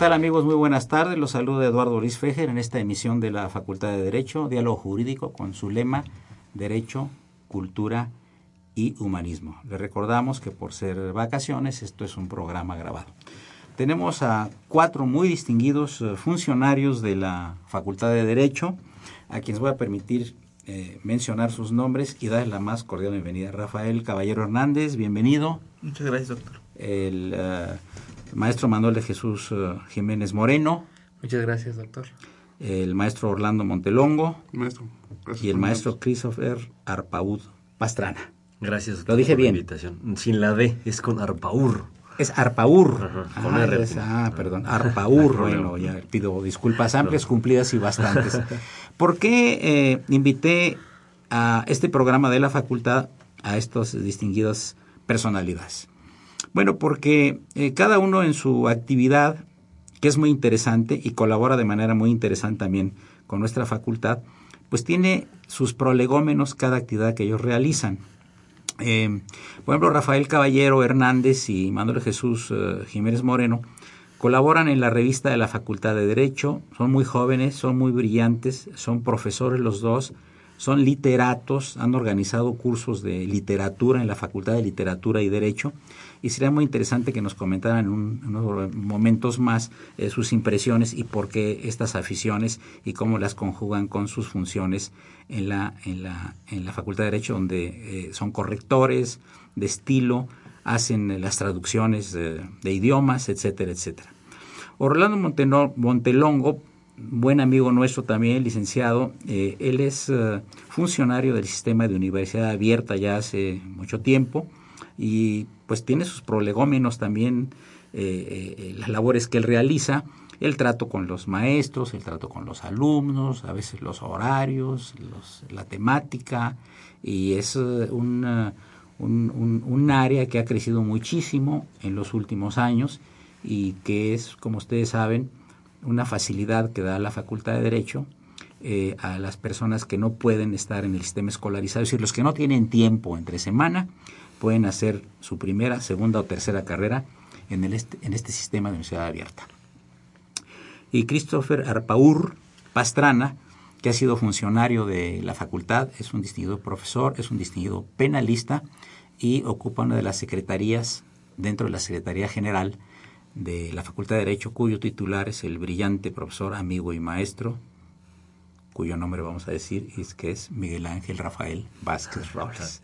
Tal amigos? Muy buenas tardes. Los saluda Eduardo Luis Fejer en esta emisión de la Facultad de Derecho, Diálogo Jurídico con su lema Derecho, Cultura y Humanismo. Les recordamos que por ser vacaciones esto es un programa grabado. Tenemos a cuatro muy distinguidos eh, funcionarios de la Facultad de Derecho, a quienes voy a permitir eh, mencionar sus nombres y darles la más cordial bienvenida. Rafael Caballero Hernández, bienvenido. Muchas gracias, doctor. El uh, maestro Manuel de Jesús eh, Jiménez Moreno. Muchas gracias, doctor. El maestro Orlando Montelongo. Maestro. y el maestro Christopher Arpaud Pastrana. Gracias. Doctor, Lo dije bien. invitación. Sin la D, es con Arpaur. Es Arpaur. con ah, R. Es, ah, perdón. Arpaur. bueno, ya pido disculpas amplias, cumplidas y bastantes. ¿Por qué eh, invité a este programa de la facultad a estas distinguidas personalidades? Bueno, porque eh, cada uno en su actividad, que es muy interesante y colabora de manera muy interesante también con nuestra facultad, pues tiene sus prolegómenos cada actividad que ellos realizan. Eh, por ejemplo, Rafael Caballero Hernández y Manuel Jesús eh, Jiménez Moreno colaboran en la revista de la Facultad de Derecho, son muy jóvenes, son muy brillantes, son profesores los dos, son literatos, han organizado cursos de literatura en la Facultad de Literatura y Derecho y sería muy interesante que nos comentaran en, unos momentos más eh, sus impresiones y por qué estas aficiones y cómo las conjugan con sus funciones en la, en la, en la Facultad de Derecho, donde eh, son correctores de estilo, hacen las traducciones de, idiomas, etcétera, etcétera. Orlando Montelongo buen amigo nuestro también, licenciado. Eh, él es eh, funcionario del sistema de universidad abierta ya hace mucho tiempo y pues tiene sus prolegómenos también, eh, las labores que él realiza, el trato con los maestros, el trato con los alumnos, a veces los horarios, la temática y es un, un área que ha crecido muchísimo en los últimos años y que es, como ustedes saben, una facilidad que da la Facultad de Derecho eh, a las personas que no pueden estar en el sistema escolarizado, es decir, los que no tienen tiempo entre semana, pueden hacer su primera, segunda o tercera carrera en, el este, en este sistema de universidad abierta. Y Christopher Arpaur Pastrana, que ha sido funcionario de la facultad, es un distinguido profesor, es un distinguido penalista y ocupa una de las secretarías dentro de la Secretaría General de la Facultad de Derecho, cuyo titular es el brillante profesor, amigo y maestro, cuyo nombre vamos a decir es que es Miguel Ángel Rafael Vázquez Robles.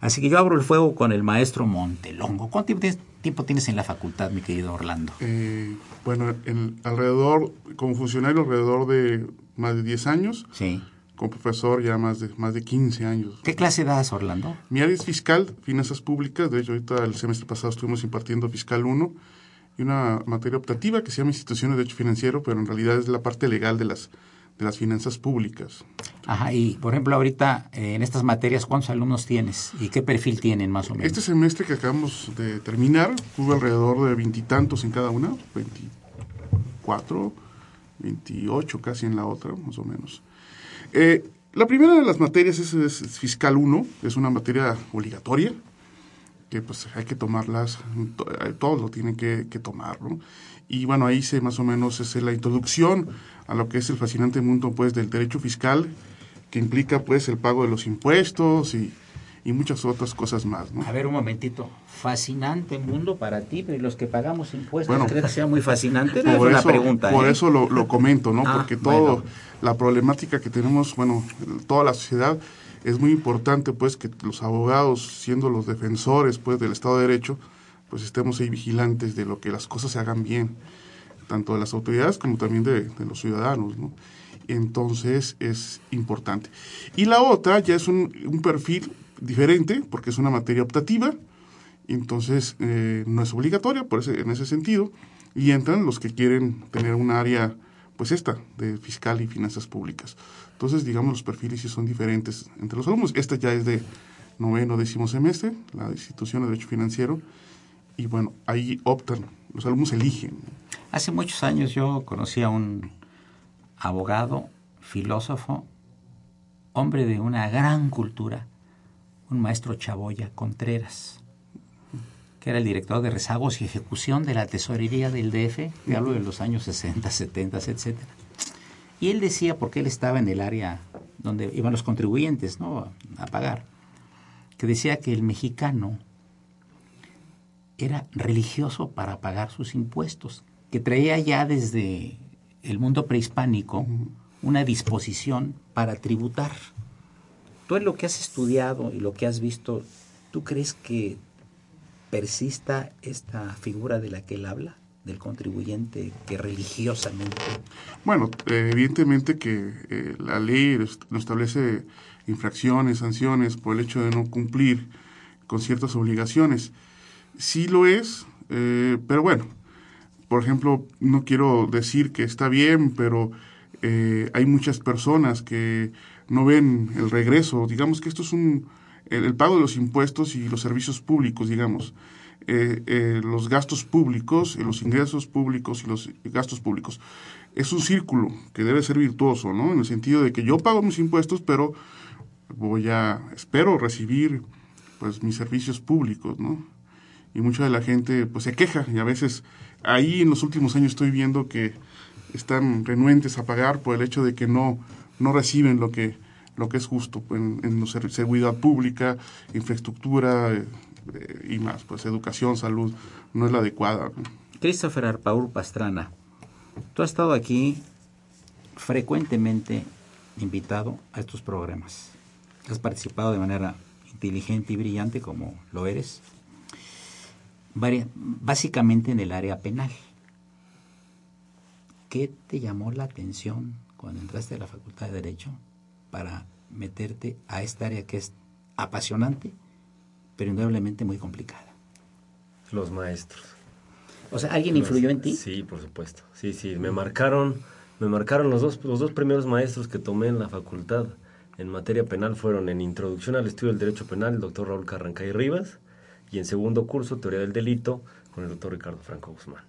Así que yo abro el fuego con el maestro Montelongo. ¿Cuánto tiempo tienes en la facultad, mi querido Orlando? Eh, bueno, en, alrededor, como funcionario, alrededor de más de 10 años. Sí. Como profesor ya más de, más de 15 años. ¿Qué clase das, Orlando? Mi área es fiscal, finanzas públicas. De hecho, ahorita el semestre pasado estuvimos impartiendo fiscal 1 y una materia optativa que se llama Instituciones de Derecho Financiero, pero en realidad es la parte legal de las, de las finanzas públicas. Ajá, y por ejemplo, ahorita eh, en estas materias, ¿cuántos alumnos tienes y qué perfil tienen más o menos? Este semestre que acabamos de terminar, tuve alrededor de veintitantos en cada una, 24 24, 28 casi en la otra, más o menos. Eh, la primera de las materias es, es Fiscal 1, es una materia obligatoria, que pues hay que tomarlas, eh, todos lo tienen que, que tomar, ¿no? Y bueno, ahí se más o menos es la introducción a lo que es el fascinante mundo pues del derecho fiscal, que implica pues el pago de los impuestos y, y muchas otras cosas más, ¿no? A ver un momentito, fascinante mundo para ti, pero ¿y los que pagamos impuestos, Bueno. ¿crees que sea muy fascinante? Es Por una eso, pregunta. por ¿eh? eso lo, lo comento, ¿no? Ah, Porque todo, bueno. la problemática que tenemos, bueno, toda la sociedad, es muy importante, pues, que los abogados, siendo los defensores, pues, del Estado de Derecho, pues, estemos ahí vigilantes de lo que las cosas se hagan bien, tanto de las autoridades como también de, los ciudadanos, ¿no? Entonces, es importante. Y la otra ya es un, un perfil diferente, porque es una materia optativa, entonces eh, no es obligatoria por ese, en ese sentido y entran los que quieren tener un área pues esta de fiscal y finanzas públicas entonces digamos los perfiles sí son diferentes entre los alumnos esta ya es de noveno décimo semestre la institución de derecho financiero y bueno ahí optan los alumnos eligen Hace muchos años yo conocí a un abogado, filósofo, hombre de una gran cultura, un maestro Chaboya Contreras, que era el director de rezagos y ejecución de la tesorería del DF, que hablo de los años 60, 70, etc. Y él decía, porque él estaba en el área donde iban los contribuyentes ¿no? a pagar, que decía que el mexicano era religioso para pagar sus impuestos, que traía ya desde el mundo prehispánico una disposición para tributar. Tú en lo que has estudiado y lo que has visto, ¿tú crees que persista esta figura de la que él habla, del contribuyente que religiosamente... Bueno, evidentemente que eh, la ley no establece infracciones, sanciones por el hecho de no cumplir con ciertas obligaciones. Sí lo es, eh, pero bueno, por ejemplo, no quiero decir que está bien, pero eh, hay muchas personas que no ven el regreso. Digamos que esto es un el, pago de los impuestos y los servicios públicos, digamos. Eh, eh, los gastos públicos, eh, los ingresos públicos y los gastos públicos. Es un círculo que debe ser virtuoso, ¿no? En el sentido de que yo pago mis impuestos, pero voy a, espero recibir, pues, mis servicios públicos, ¿no? Y mucha de la gente, pues, se queja y a veces ahí en los últimos años estoy viendo que están renuentes a pagar por el hecho de que no, no reciben lo que, lo que es justo en, en seguridad pública, infraestructura eh, y más, pues educación, salud, no es la adecuada. Christopher Arpaur Pastrana, tú has estado aquí frecuentemente invitado a estos programas. Has participado de manera inteligente y brillante como lo eres, básicamente en el área penal. ¿Qué te llamó la atención cuando entraste a la Facultad de Derecho para meterte a esta área que es apasionante, pero indudablemente muy complicada? Los maestros. O sea, ¿alguien influyó en ti? Sí, por supuesto. Sí, sí, me marcaron, me marcaron los dos, los dos primeros maestros que tomé en la facultad en materia penal fueron en Introducción al Estudio del Derecho Penal el doctor Raúl Carrancay Rivas y en segundo curso Teoría del Delito con el doctor Ricardo Franco Guzmán.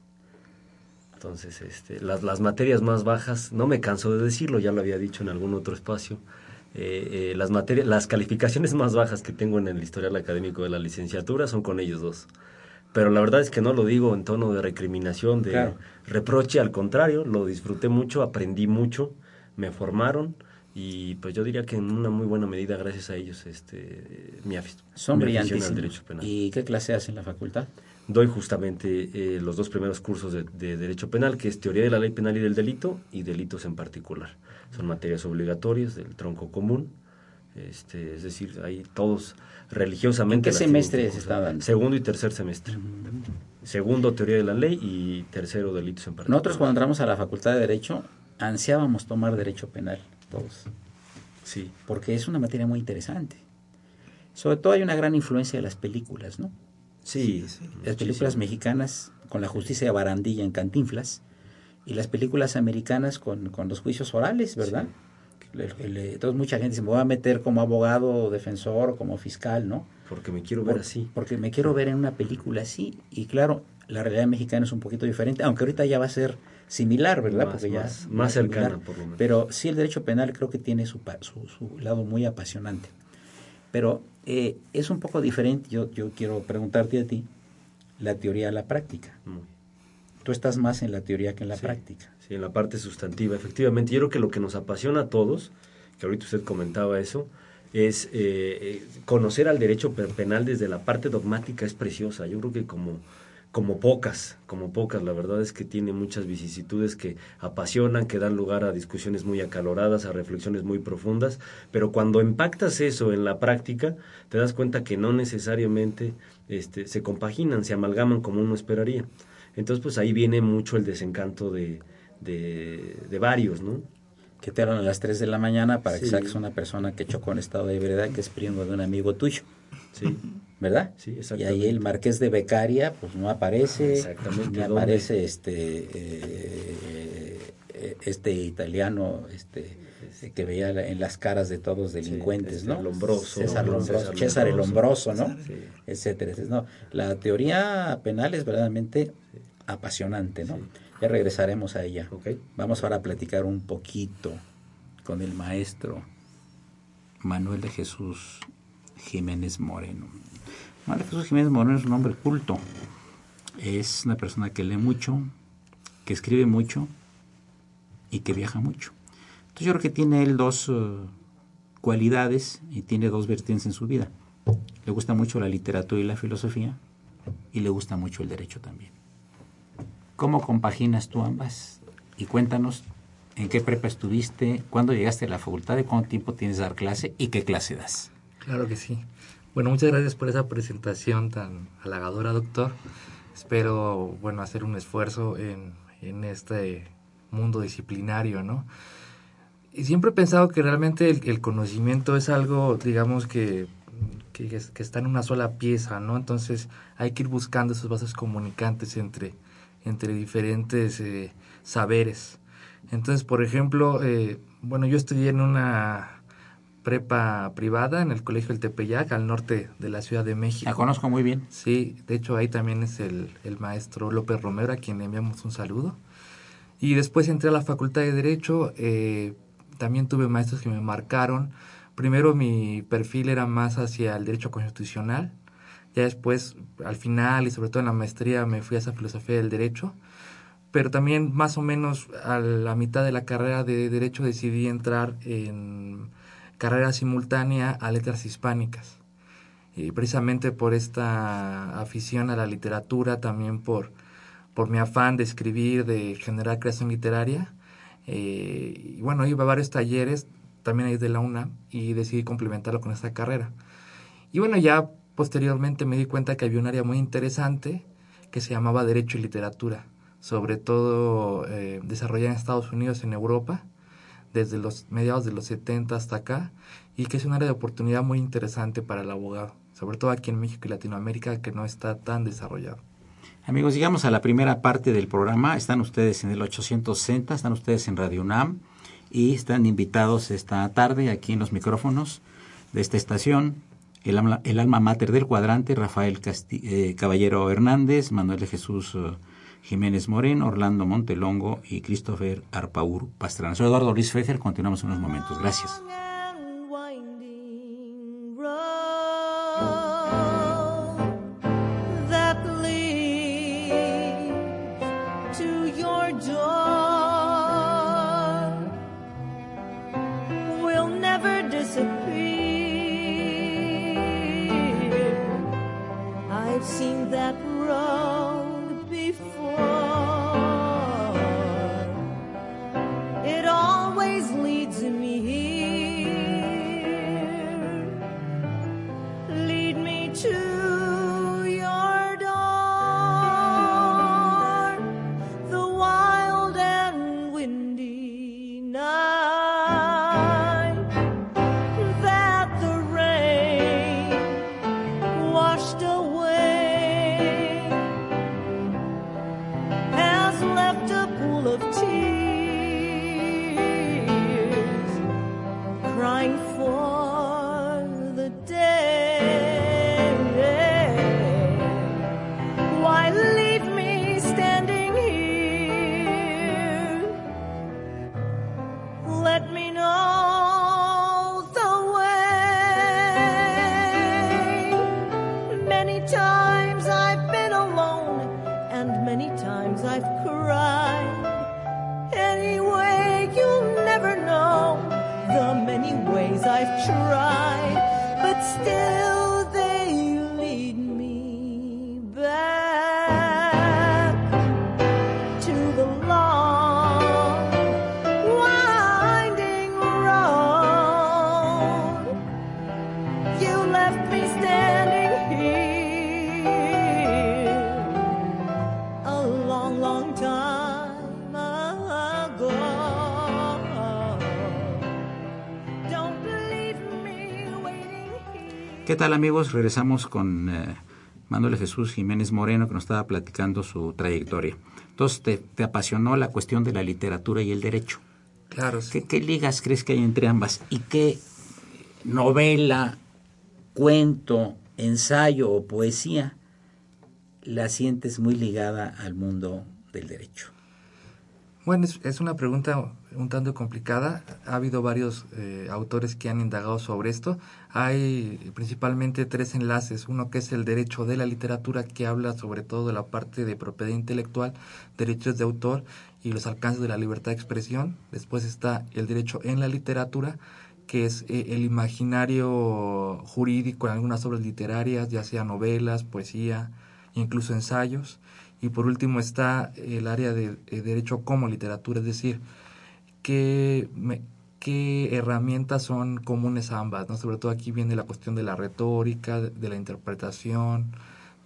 Entonces, este, las, las materias más bajas, no me canso de decirlo, ya lo había dicho en algún otro espacio, eh, eh, las, materias, las calificaciones más bajas que tengo en el historial académico de la licenciatura son con ellos dos. Pero la verdad es que no lo digo en tono de recriminación, de Claro. reproche, al contrario, lo disfruté mucho, aprendí mucho, me formaron y pues yo diría que en una muy buena medida gracias a ellos este mi, Son mi afición al brillantísimos. derecho penal. ¿Y qué clase hace en la facultad? Doy justamente eh, los dos primeros cursos de, de Derecho Penal, que es Teoría de la Ley Penal y del Delito, y Delitos en particular. Son materias obligatorias del tronco común, este, es decir, hay todos religiosamente... ¿En qué las tienen semestre que se está cursar. dando? Segundo y tercer semestre. Segundo, Teoría de la Ley, y tercero, Delitos en particular. Nosotros cuando entramos a la Facultad de Derecho ansiábamos tomar Derecho Penal, todos, Sí, porque es una materia muy interesante. Sobre todo hay una gran influencia de las películas, ¿no? sí. Las películas mexicanas con la justicia de barandilla en Cantinflas y las películas americanas con, con los juicios orales, ¿verdad? Entonces mucha gente se me va a meter como abogado, defensor, como fiscal, ¿no? Porque me quiero ver Por- así. Porque me quiero ver en una película así. Y claro, la realidad mexicana es un poquito diferente, aunque ahorita ya va a ser similar, ¿verdad? Más, Porque ya más, más cercana, por lo menos. Pero sí, el derecho penal creo que tiene su, su, su lado muy apasionante. Pero eh, es un poco diferente, yo, yo quiero preguntarte a ti, la teoría a la práctica. Muy. Tú estás más en la teoría que en la sí, práctica. Sí, en la parte sustantiva, efectivamente. Yo creo que lo que nos apasiona a todos, que ahorita usted comentaba eso, es eh, conocer al derecho penal desde la parte dogmática es preciosa. Yo creo que como, como pocas, como pocas, la verdad es que tiene muchas vicisitudes que apasionan, que dan lugar a discusiones muy acaloradas, a reflexiones muy profundas, pero cuando impactas eso en la práctica, te das cuenta que no necesariamente este, se compaginan, se amalgaman como uno esperaría. Entonces, pues ahí viene mucho el desencanto de, de, de varios, ¿no? que te hablan a las 3 de la mañana para sí. que saques una persona que chocó en estado de ebriedad, que es primo de un amigo tuyo. Sí. ¿Verdad? Sí, Y ahí el marqués de Becaria, pues no aparece. Exactamente. Ni aparece este, eh, este italiano, este que veía en las caras de todos delincuentes, sí, ¿no? Lombroso, César Lombroso, César, César el Lombroso, ¿no? Sí. Etcétera. No, la teoría penal es verdaderamente apasionante, ¿no? Ya regresaremos a ella. Okay. Vamos ahora a platicar un poquito con el maestro Manuel de Jesús Jiménez Moreno. De Jesús Jiménez Moreno es un hombre culto. Es una persona que lee mucho, que escribe mucho y que viaja mucho. Entonces yo creo que tiene él dos uh, cualidades y tiene dos vertientes en su vida. Le gusta mucho la literatura y la filosofía y le gusta mucho el derecho también. ¿Cómo compaginas tú ambas? Y cuéntanos en qué prepa estuviste, cuándo llegaste a la facultad, de cuánto tiempo tienes de dar clase y qué clase das. Claro que sí. Bueno, muchas gracias por esa presentación tan halagadora, doctor. Espero, bueno, hacer un esfuerzo en, en este mundo disciplinario, ¿no? Y siempre he pensado que realmente el, conocimiento es algo, digamos, que, que, que, está en una sola pieza, ¿no? Entonces hay que ir buscando esos vasos comunicantes entre, entre diferentes eh, saberes. Entonces, por ejemplo, eh, bueno, yo estudié en una prepa privada en el Colegio del Tepeyac, al norte de la Ciudad de México. La conozco muy bien. Sí, de hecho ahí también es el, el maestro López Romero, a quien le enviamos un saludo. Y después entré a la Facultad de Derecho, eh, también tuve maestros que me marcaron. Primero mi perfil era más hacia el derecho constitucional, ya después, al final y sobre todo en la maestría, me fui a esa filosofía del derecho. Pero también más o menos a la mitad de la carrera de derecho decidí entrar en carrera simultánea a letras hispánicas. Y precisamente por esta afición a la literatura, también por, por mi afán de escribir, de generar creación literaria. Eh, y bueno, iba a varios talleres, también ahí de la UNAM, y decidí complementarlo con esta carrera. Y bueno, ya posteriormente me di cuenta que había un área muy interesante que se llamaba Derecho y Literatura, sobre todo eh, desarrollada en Estados Unidos, en Europa, desde los mediados de los 70 hasta acá, y que es un área de oportunidad muy interesante para el abogado, sobre todo aquí en México y Latinoamérica, que no está tan desarrollado. Amigos, llegamos a la primera parte del programa. Están ustedes en el 860, están ustedes en Radio UNAM y están invitados esta tarde aquí en los micrófonos de esta estación el, alma mater del cuadrante, Rafael eh, Caballero Hernández, Manuel de Jesús uh, Jiménez Moreno, Orlando Montelongo y Christopher Arpaur Pastrana. Soy Eduardo Luis Fejer, continuamos en unos momentos. Gracias. ¿Qué tal amigos? Regresamos con eh, Manuel Jesús Jiménez Moreno que nos estaba platicando su trayectoria. Entonces, te, apasionó la cuestión de la literatura y el derecho. Claro, sí. ¿Qué, ¿Qué, ligas crees que hay entre ambas? ¿Y qué novela, cuento, ensayo o poesía la sientes muy ligada al mundo del derecho? Bueno, es, una pregunta un tanto complicada. Ha habido varios eh, autores que han indagado sobre esto. Hay principalmente tres enlaces. Uno que es el derecho de la literatura, que habla sobre todo de la parte de propiedad intelectual, derechos de autor y los alcances de la libertad de expresión. Después está el derecho en la literatura, que es eh, el imaginario jurídico en algunas obras literarias, ya sea novelas, poesía, incluso ensayos. Y por último está el área de, derecho como literatura, es decir, qué, qué herramientas son comunes a ambas, ¿no? Sobre todo aquí viene la cuestión de la retórica, de la interpretación,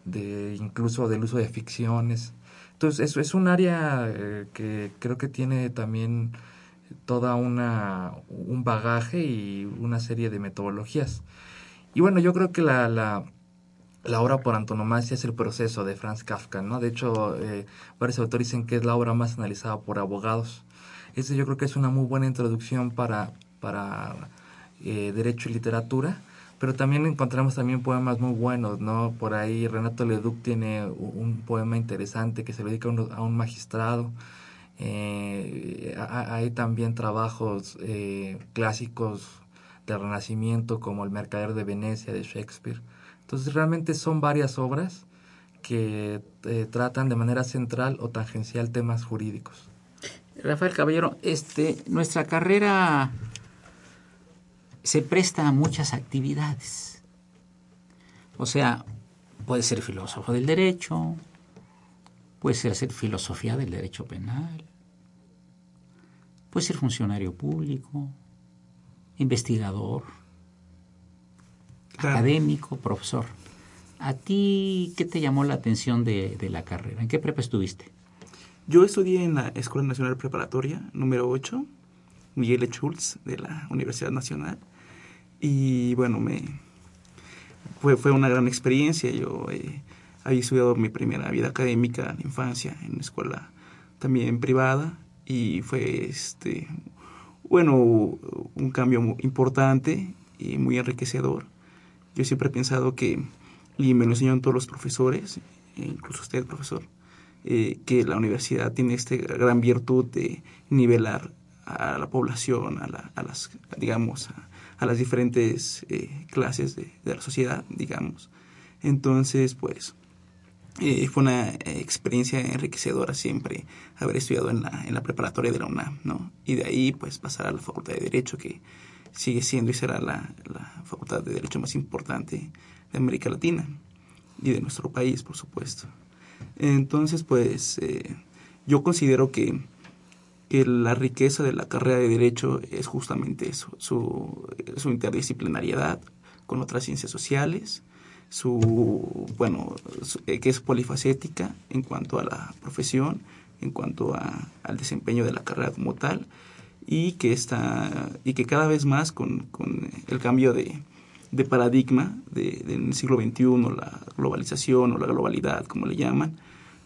de incluso del uso de ficciones. Entonces, eso es un área eh, que creo que tiene también toda una un bagaje y una serie de metodologías. Y bueno, yo creo que la, la la obra por antonomasia es el proceso de Franz Kafka, ¿no? De hecho, eh, varios autores dicen que es la obra más analizada por abogados. Ese yo creo que es una muy buena introducción para, para eh, derecho y literatura, pero también encontramos también poemas muy buenos, ¿no? Por ahí Renato Leduc tiene un poema interesante que se le dedica a un, magistrado. Eh, hay también trabajos clásicos del Renacimiento como El Mercader de Venecia de Shakespeare. Entonces realmente son varias obras que eh, tratan de manera central o tangencial temas jurídicos. Rafael Caballero, este, nuestra carrera se presta a muchas actividades. O sea, puede ser filósofo del derecho, puede ser hacer filosofía del derecho penal, puede ser funcionario público, investigador, académico, profesor. ¿A ti qué te llamó la atención de, la carrera? ¿En qué prepa estuviste? Yo estudié en la Escuela Nacional Preparatoria número 8, Miguel. Schultz, de la Universidad Nacional. Y bueno, me fue, fue una gran experiencia. Yo eh, había estudiado mi primera vida académica en infancia en una escuela también privada y fue este bueno un cambio importante y muy enriquecedor yo siempre he pensado que, y me lo enseñaron todos los profesores, incluso usted, profesor, eh, que la universidad tiene esta gran virtud de nivelar a la población, a, la, a las, digamos, a, las diferentes eh, clases de, de, la sociedad, digamos. Entonces, pues, eh, fue una experiencia enriquecedora siempre haber estudiado en la, en la preparatoria de la UNAM, ¿no? Y de ahí, pues, pasar a la Facultad de Derecho, que sigue siendo y será la, facultad de Derecho más importante de América Latina y de nuestro país, por supuesto. Entonces, pues eh, yo considero que, la riqueza de la carrera de Derecho es justamente eso, su, su interdisciplinariedad con otras ciencias sociales, su, bueno, eh, que es polifacética en cuanto a la profesión, en cuanto a, al desempeño de la carrera como tal, y que, está, y que cada vez más con, con el cambio de, de paradigma de, del siglo XXI, la globalización o la globalidad, como le llaman,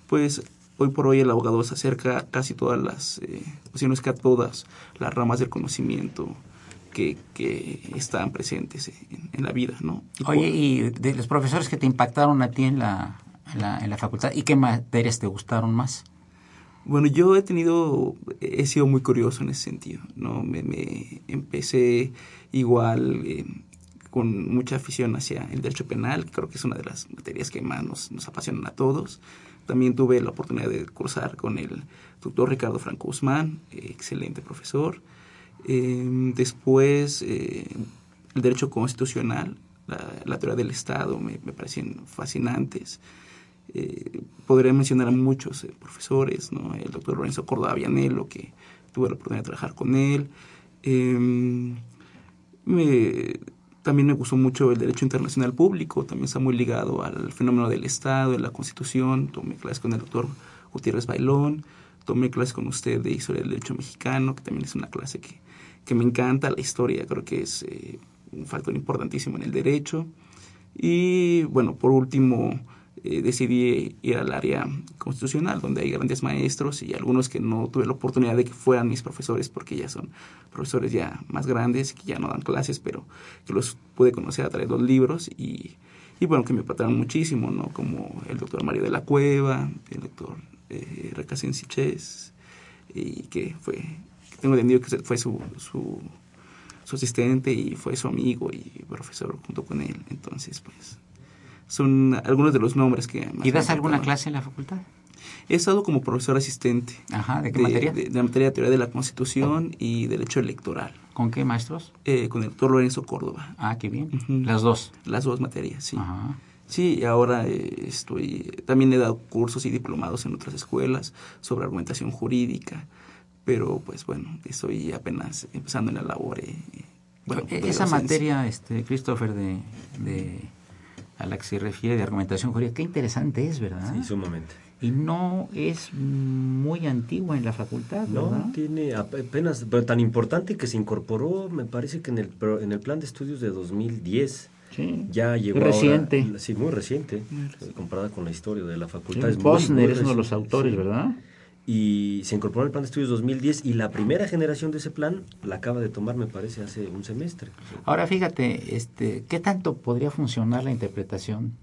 pues hoy por hoy el abogado se acerca a casi todas las, eh, si no es que a todas las ramas del conocimiento que, que están presentes en, la vida, ¿no? Oye, y de los profesores que te impactaron a ti en la, en la, en la facultad, ¿y qué materias te gustaron más? Bueno, yo he tenido, he sido muy curioso en ese sentido, ¿no? Me, me empecé igual eh, con mucha afición hacia el derecho penal, creo que es una de las materias que más nos, nos apasionan a todos. También tuve la oportunidad de cursar con el doctor Ricardo Franco Guzmán, eh, excelente profesor. Em, después, eh, el derecho constitucional, la, la teoría del Estado, me, me parecen fascinantes. Eh, podría mencionar a muchos eh, profesores, ¿no? el doctor Lorenzo Córdoba Vianello, que tuve la oportunidad de trabajar con él. Em, también me gustó mucho el derecho internacional público, también está muy ligado al fenómeno del Estado, de la Constitución. Tomé clases con el doctor Gutiérrez Bailón, tomé clases con usted de Historia del Derecho Mexicano, que también es una clase que, que me encanta, la historia creo que es eh, un factor importantísimo en el derecho. Y bueno, por último, eh, decidí ir al área constitucional, donde hay grandes maestros y algunos que no tuve la oportunidad de que fueran mis profesores, porque ya son profesores ya más grandes, que ya no dan clases, pero que los pude conocer a través de los libros y, y bueno, que me impactaron muchísimo, ¿no? Como el doctor Mario de la Cueva, el doctor eh, Recasén Siches, y que fue, tengo entendido que fue su, su asistente y fue su amigo y profesor junto con él. Entonces, pues son algunos de los nombres que... ¿Y das alguna clase en la facultad? He estado como profesor asistente. Ajá, ¿de qué materia? De, la materia de teoría de la Constitución y derecho electoral. ¿Con qué maestros? Eh, con el doctor Lorenzo Córdoba. Ah, qué bien. Las dos. Las dos materias, sí. Ajá. Sí, y ahora eh, estoy... También he dado cursos y diplomados en otras escuelas sobre argumentación jurídica, pero pues bueno, estoy apenas empezando en la labor. Eh, bueno, esa materia, este, Christopher, de, de a la que se refiere de argumentación jurídica. Qué interesante es, ¿verdad? Sí, sumamente. Y no es muy antigua en la facultad, ¿verdad? No, tiene apenas, pero tan importante que se incorporó, me parece que en el, en el plan de estudios de 2010. Sí. Ya llegó reciente. Ahora, sí, muy reciente, muy comparada con la historia de la facultad. Sí, Posner es uno de los autores, sí. ¿verdad? Y se incorporó al plan de estudios 2010 y la primera generación de ese plan la acaba de tomar me parece hace un semestre. Ahora fíjate, este, ¿qué tanto podría funcionar la interpretación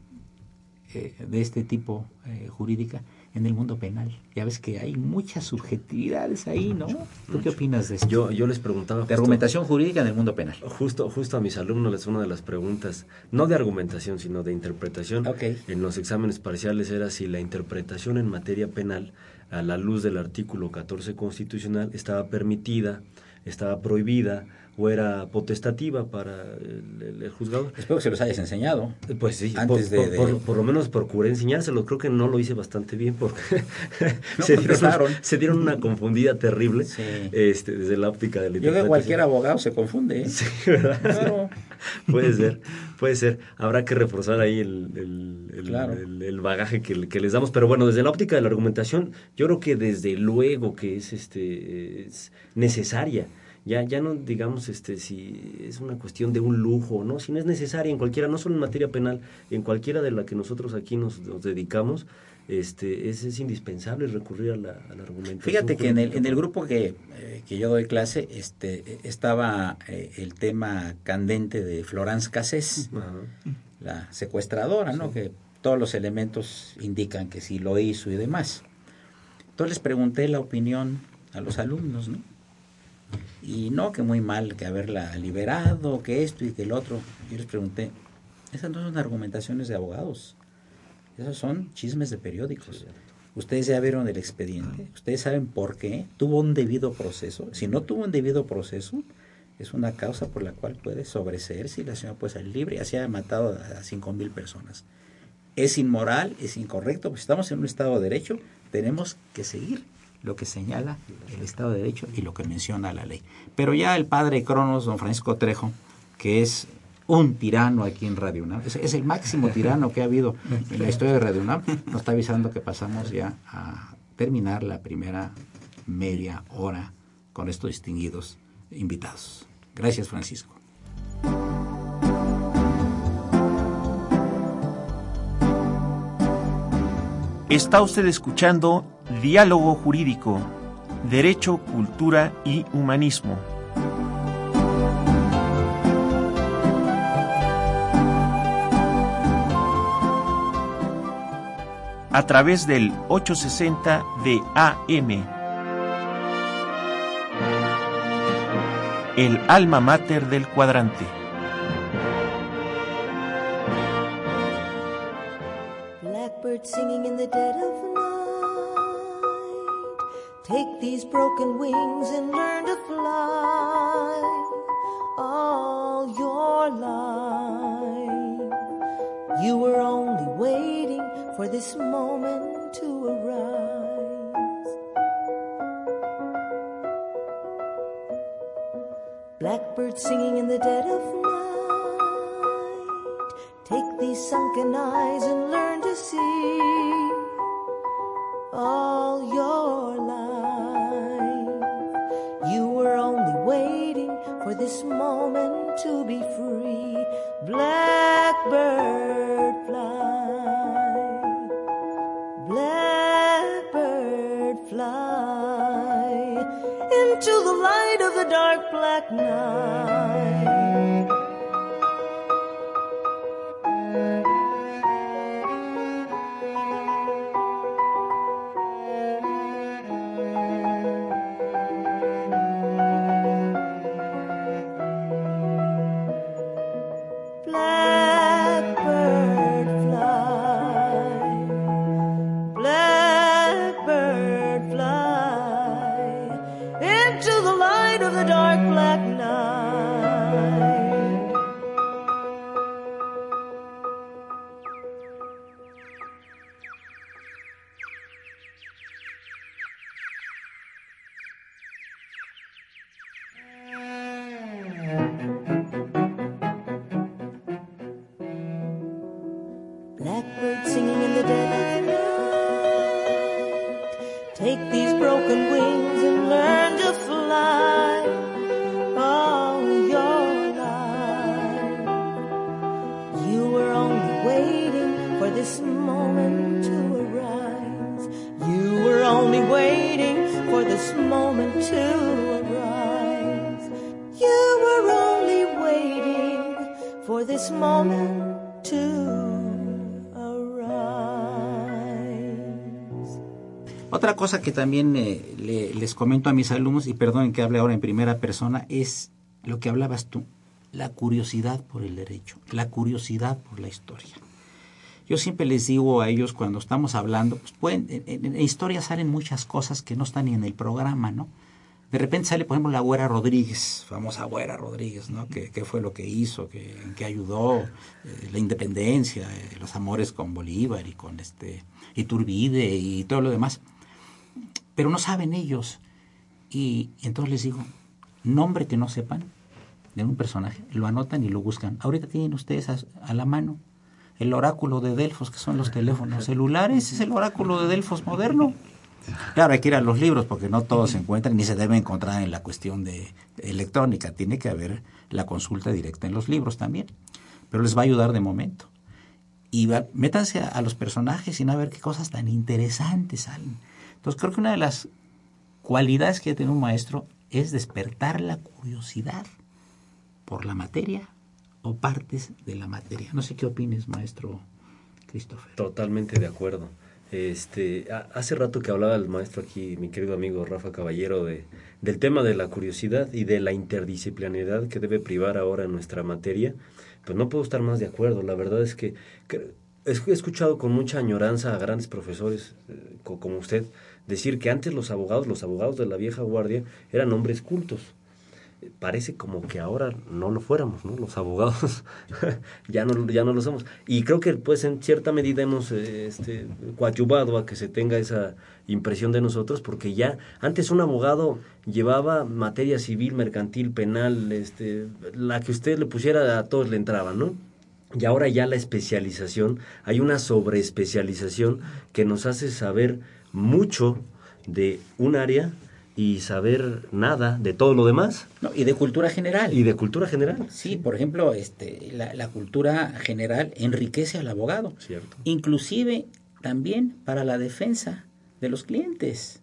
eh, de este tipo eh, jurídica en el mundo penal? Ya ves que hay muchas subjetividades ahí, ¿no? ¿Tú qué opinas de esto? Yo, yo les preguntaba... Justo, de argumentación jurídica en el mundo penal. Justo, justo a mis alumnos les una de las preguntas, no de argumentación, sino de interpretación. Okay. En los exámenes parciales era si la interpretación en materia penal a la luz del artículo 14 constitucional estaba permitida, estaba prohibida o era potestativa para el, el, el juzgador. Espero que se los hayas enseñado. Pues sí, antes por, de, por, de... Por, por, lo menos procuré enseñárselo. Creo que no lo hice bastante bien porque no se, dieron, se, dieron, una confundida terrible sí. este, desde la óptica del Yo creo que cualquier abogado se confunde. ¿eh? Sí, ¿verdad? Claro. puede ser, puede ser. Habrá que reforzar ahí el, el, claro. el bagaje que, que, les damos. Pero bueno, desde la óptica de la argumentación, yo creo que desde luego que es, este, es necesaria ya, ya no digamos este si es una cuestión de un lujo, ¿no? Si no es necesaria en cualquiera, no solo en materia penal, en cualquiera de la que nosotros aquí nos, nos dedicamos, este, es, es, indispensable recurrir a la, a la argumentación. Fíjate que en el, en el grupo que, eh, que yo doy clase este, estaba eh, el tema candente de Florence Cassés, la secuestradora, ¿no? Sí. Que todos los elementos indican que sí lo hizo y demás. Entonces les pregunté la opinión a los alumnos, ¿no? Y no que muy mal que haberla liberado, que esto y que el otro. Yo les pregunté, esas no son argumentaciones de abogados, esos son chismes de periódicos. Ustedes ya vieron el expediente, ustedes saben por qué, tuvo un debido proceso. Si no tuvo un debido proceso, es una causa por la cual puede sobreseerse y la señora puede salir libre. Así ha matado a cinco mil personas. Es inmoral, es incorrecto, pues estamos en un Estado de Derecho, tenemos que seguir lo que señala el Estado de Derecho y lo que menciona la ley. Pero ya el padre Cronos, don Francisco Trejo, que es un tirano aquí en Radio UNAM, es, el máximo tirano que ha habido en la historia de Radio UNAM, nos está avisando que pasamos ya a terminar la primera media hora con estos distinguidos invitados. Gracias, Francisco. Está usted escuchando Diálogo Jurídico, Derecho, Cultura y Humanismo. A través del 860 de AM. El alma mater del cuadrante. Blackbird singing in the dead Take these broken wings and learn to fly all your life. You were only waiting for this moment to arise. Blackbird singing in the dead of night. Take these sunken eyes and learn to see all your life. for this moment to be free. Blackbird fly, blackbird fly into the light of the dark black night. También eh, le- les comento a mis alumnos, y perdonen que hable ahora en primera persona, es lo que hablabas tú, la curiosidad por el derecho, la curiosidad por la historia. Yo siempre les digo a ellos cuando estamos hablando, pues pueden, en, en- en historia salen muchas cosas que no están ni en el programa, ¿no? De repente sale, por ejemplo, la Güera Rodríguez, famosa Güera Rodríguez, ¿no? ¿Qué, qué fue lo que hizo? ¿Qué, en qué ayudó? Eh, la independencia, eh, los amores con Bolívar y con este Iturbide y todo lo demás. Pero no saben ellos. Y, y entonces les digo, nombre que no sepan de un personaje, lo anotan y lo buscan. Ahorita tienen ustedes a, la mano el oráculo de Delfos, que son los teléfonos celulares, es el oráculo de Delfos moderno. Claro, hay que ir a los libros porque no todos se encuentran ni se debe encontrar en la cuestión de electrónica. Tiene que haber la consulta directa en los libros también. Pero les va a ayudar de momento. Y va- métanse a, a los personajes y a ver qué cosas tan interesantes salen. Entonces creo que una de las cualidades que tiene un maestro es despertar la curiosidad por la materia o partes de la materia. No sé qué opines, maestro Christopher. Totalmente de acuerdo. Este, ha- hace rato que hablaba el maestro aquí, mi querido amigo Rafa Caballero, de, del tema de la curiosidad y de la interdisciplinariedad que debe privar ahora nuestra materia, pues no puedo estar más de acuerdo. La verdad es que, que he escuchado con mucha añoranza a grandes profesores eh, co- como usted decir que antes los abogados, los abogados de la vieja guardia, eran hombres cultos parece como que ahora no lo fuéramos, ¿no? Los abogados ya no ya no lo somos. Y creo que pues en cierta medida hemos eh, este coadyuvado a que se tenga esa impresión de nosotros porque ya antes un abogado llevaba materia civil, mercantil, penal, este la que usted le pusiera a todos le entraba, ¿no? Y ahora ya la especialización, hay una sobreespecialización que nos hace saber mucho de un área y saber nada de todo lo demás. No, y de cultura general. Y de cultura general. Sí, por ejemplo, este, la, la cultura general enriquece al abogado. Cierto. Inclusive también para la defensa de los clientes.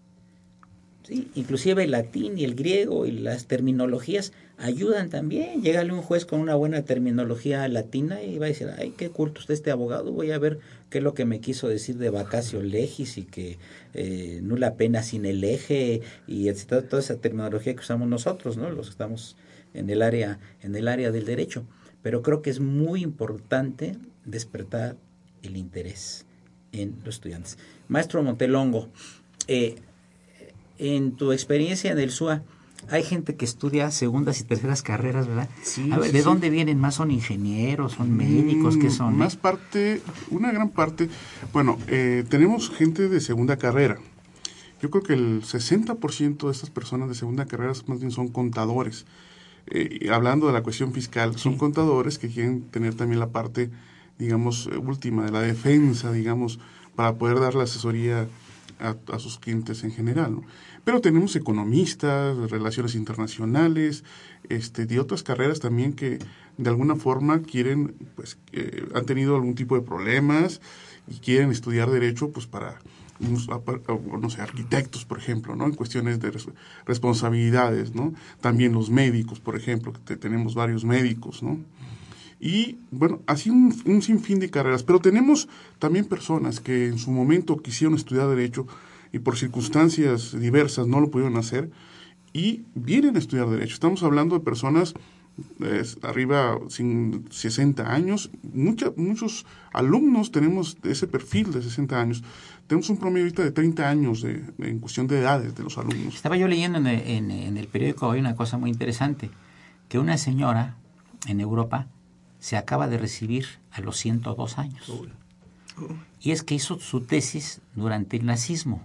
Sí, inclusive el latín y el griego y las terminologías ayudan también. Llegale un juez con una buena terminología latina y va a decir, ay, qué culto está este abogado, voy a ver qué es lo que me quiso decir de vacatio legis y que eh, nula pena sin el eje y etcétera, toda esa terminología que usamos nosotros, ¿no? Los que estamos en el área, en el área del derecho. Pero creo que es muy importante despertar el interés en los estudiantes. Maestro Montelongo, eh, en tu experiencia en el SUA, hay gente que estudia segundas y terceras carreras, ¿verdad? Sí, A ver, sí, ¿de sí. dónde vienen? ¿Más son ingenieros, son médicos? ¿Qué Mm, son? Más parte, una gran parte. Bueno, eh, tenemos gente de segunda carrera. Yo creo que el 60% de estas personas de segunda carrera más bien son contadores. Eh, hablando de la cuestión fiscal, son contadores que quieren tener también la parte, digamos, eh, última de la defensa, digamos, para poder dar la asesoría a, sus clientes en general. ¿no? Pero tenemos economistas, relaciones internacionales, este, de otras carreras también que de alguna forma quieren, pues, han tenido algún tipo de problemas y quieren estudiar derecho, pues, para no sé, arquitectos, por ejemplo, ¿no? En cuestiones de responsabilidades, ¿no? También los médicos, por ejemplo, que tenemos varios médicos, ¿no? Y bueno, así un, sinfín de carreras. Pero tenemos también personas que en su momento quisieron estudiar Derecho y por circunstancias diversas no lo pudieron hacer y vienen a estudiar Derecho. Estamos hablando de personas arriba sin 60 años. Mucha, muchos alumnos tenemos ese perfil de 60 años. Tenemos un promedio ahorita de 30 años de, en cuestión de edades de los alumnos. Estaba yo leyendo en en, el periódico hoy una cosa muy interesante, que una señora en Europa se acaba de recibir a los 102 años. Y es que hizo su tesis durante el nazismo.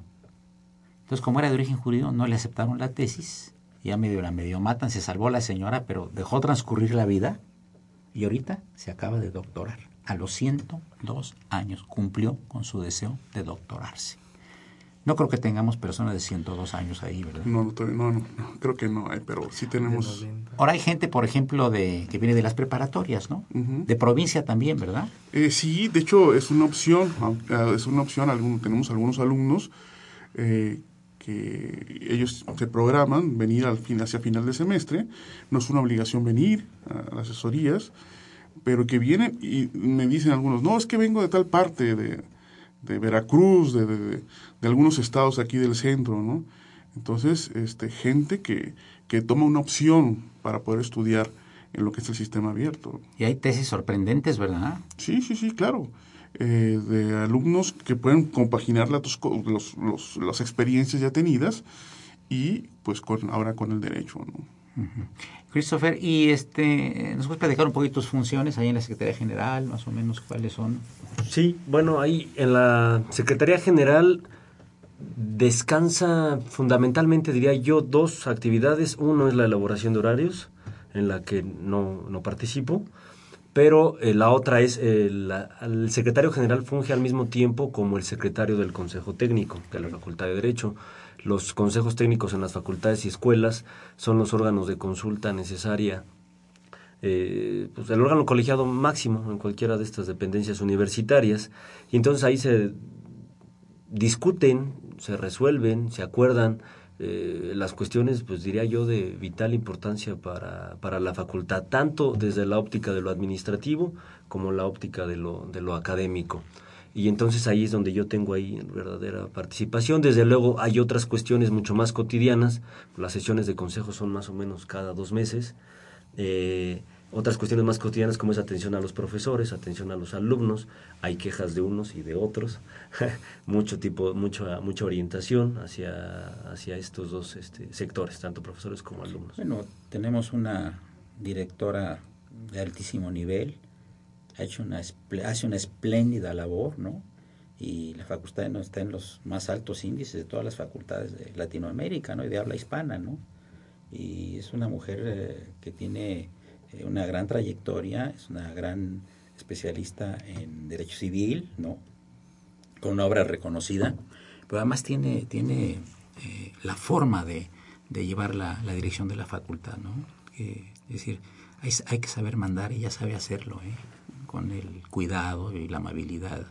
Entonces, como era de origen judío, no le aceptaron la tesis ya medio la medio matan, se salvó la señora, pero dejó transcurrir la vida y ahorita se acaba de doctorar. A los 102 años cumplió con su deseo de doctorarse. No creo que tengamos personas de 102 años ahí, ¿verdad? No, no, no, creo que no hay, pero sí tenemos... Ahora hay gente, por ejemplo, de que viene de las preparatorias, ¿no? De provincia también, ¿verdad? Eh, sí, de hecho es una opción, ah, es una opción, algunos, tenemos algunos alumnos eh, que ellos se programan venir al fin, hacia final de semestre, no es una obligación venir a las asesorías, pero que vienen y me dicen algunos, no, es que vengo de tal parte, de, de Veracruz, de, de, algunos estados aquí del centro, ¿no? Entonces, este, gente que, que toma una opción para poder estudiar en lo que es el sistema abierto. Y hay tesis sorprendentes, ¿verdad? Sí, sí, sí, claro. Eh, de alumnos que pueden compaginar los, los, las experiencias ya tenidas y pues con, ahora con el derecho. ¿no? Christopher, ¿y este, nos puedes platicar un poquito tus funciones ahí en la Secretaría General, más o menos cuáles son? Sí, bueno, ahí en la Secretaría General descansa fundamentalmente, diría yo, dos actividades. Uno es la elaboración de horarios, en la que no, no participo, pero eh, la otra es, eh, el secretario general funge al mismo tiempo como el secretario del Consejo Técnico de la Facultad de Derecho. Los consejos técnicos en las facultades y escuelas son los órganos de consulta necesaria, eh, pues el órgano colegiado máximo en cualquiera de estas dependencias universitarias, y entonces ahí se discuten, se resuelven, se acuerdan eh, las cuestiones, pues diría yo, de vital importancia para, para la facultad, tanto desde la óptica de lo administrativo como la óptica de lo, de lo académico. Y entonces ahí es donde yo tengo ahí verdadera participación. Desde luego hay otras cuestiones mucho más cotidianas. Las sesiones de consejo son más o menos cada dos meses. Eh, otras cuestiones más cotidianas como es atención a los profesores, atención a los alumnos, hay quejas de unos y de otros, mucho tipo, mucha, mucha orientación hacia, hacia estos dos este, sectores, tanto profesores como alumnos. Bueno, tenemos una directora de altísimo nivel, ha hecho una, hace una espléndida labor, ¿no? Y la facultad no está en los más altos índices de todas las facultades de Latinoamérica, ¿no? Y de habla hispana, ¿no? Y es una mujer eh, que tiene eh, una gran trayectoria, es una gran especialista en derecho civil, ¿no? Con una obra reconocida, pero además tiene, tiene eh, la forma de, de llevar la, la, dirección de la facultad, ¿no? es decir, hay, hay, que saber mandar y ella sabe hacerlo, ¿eh? con el cuidado y la amabilidad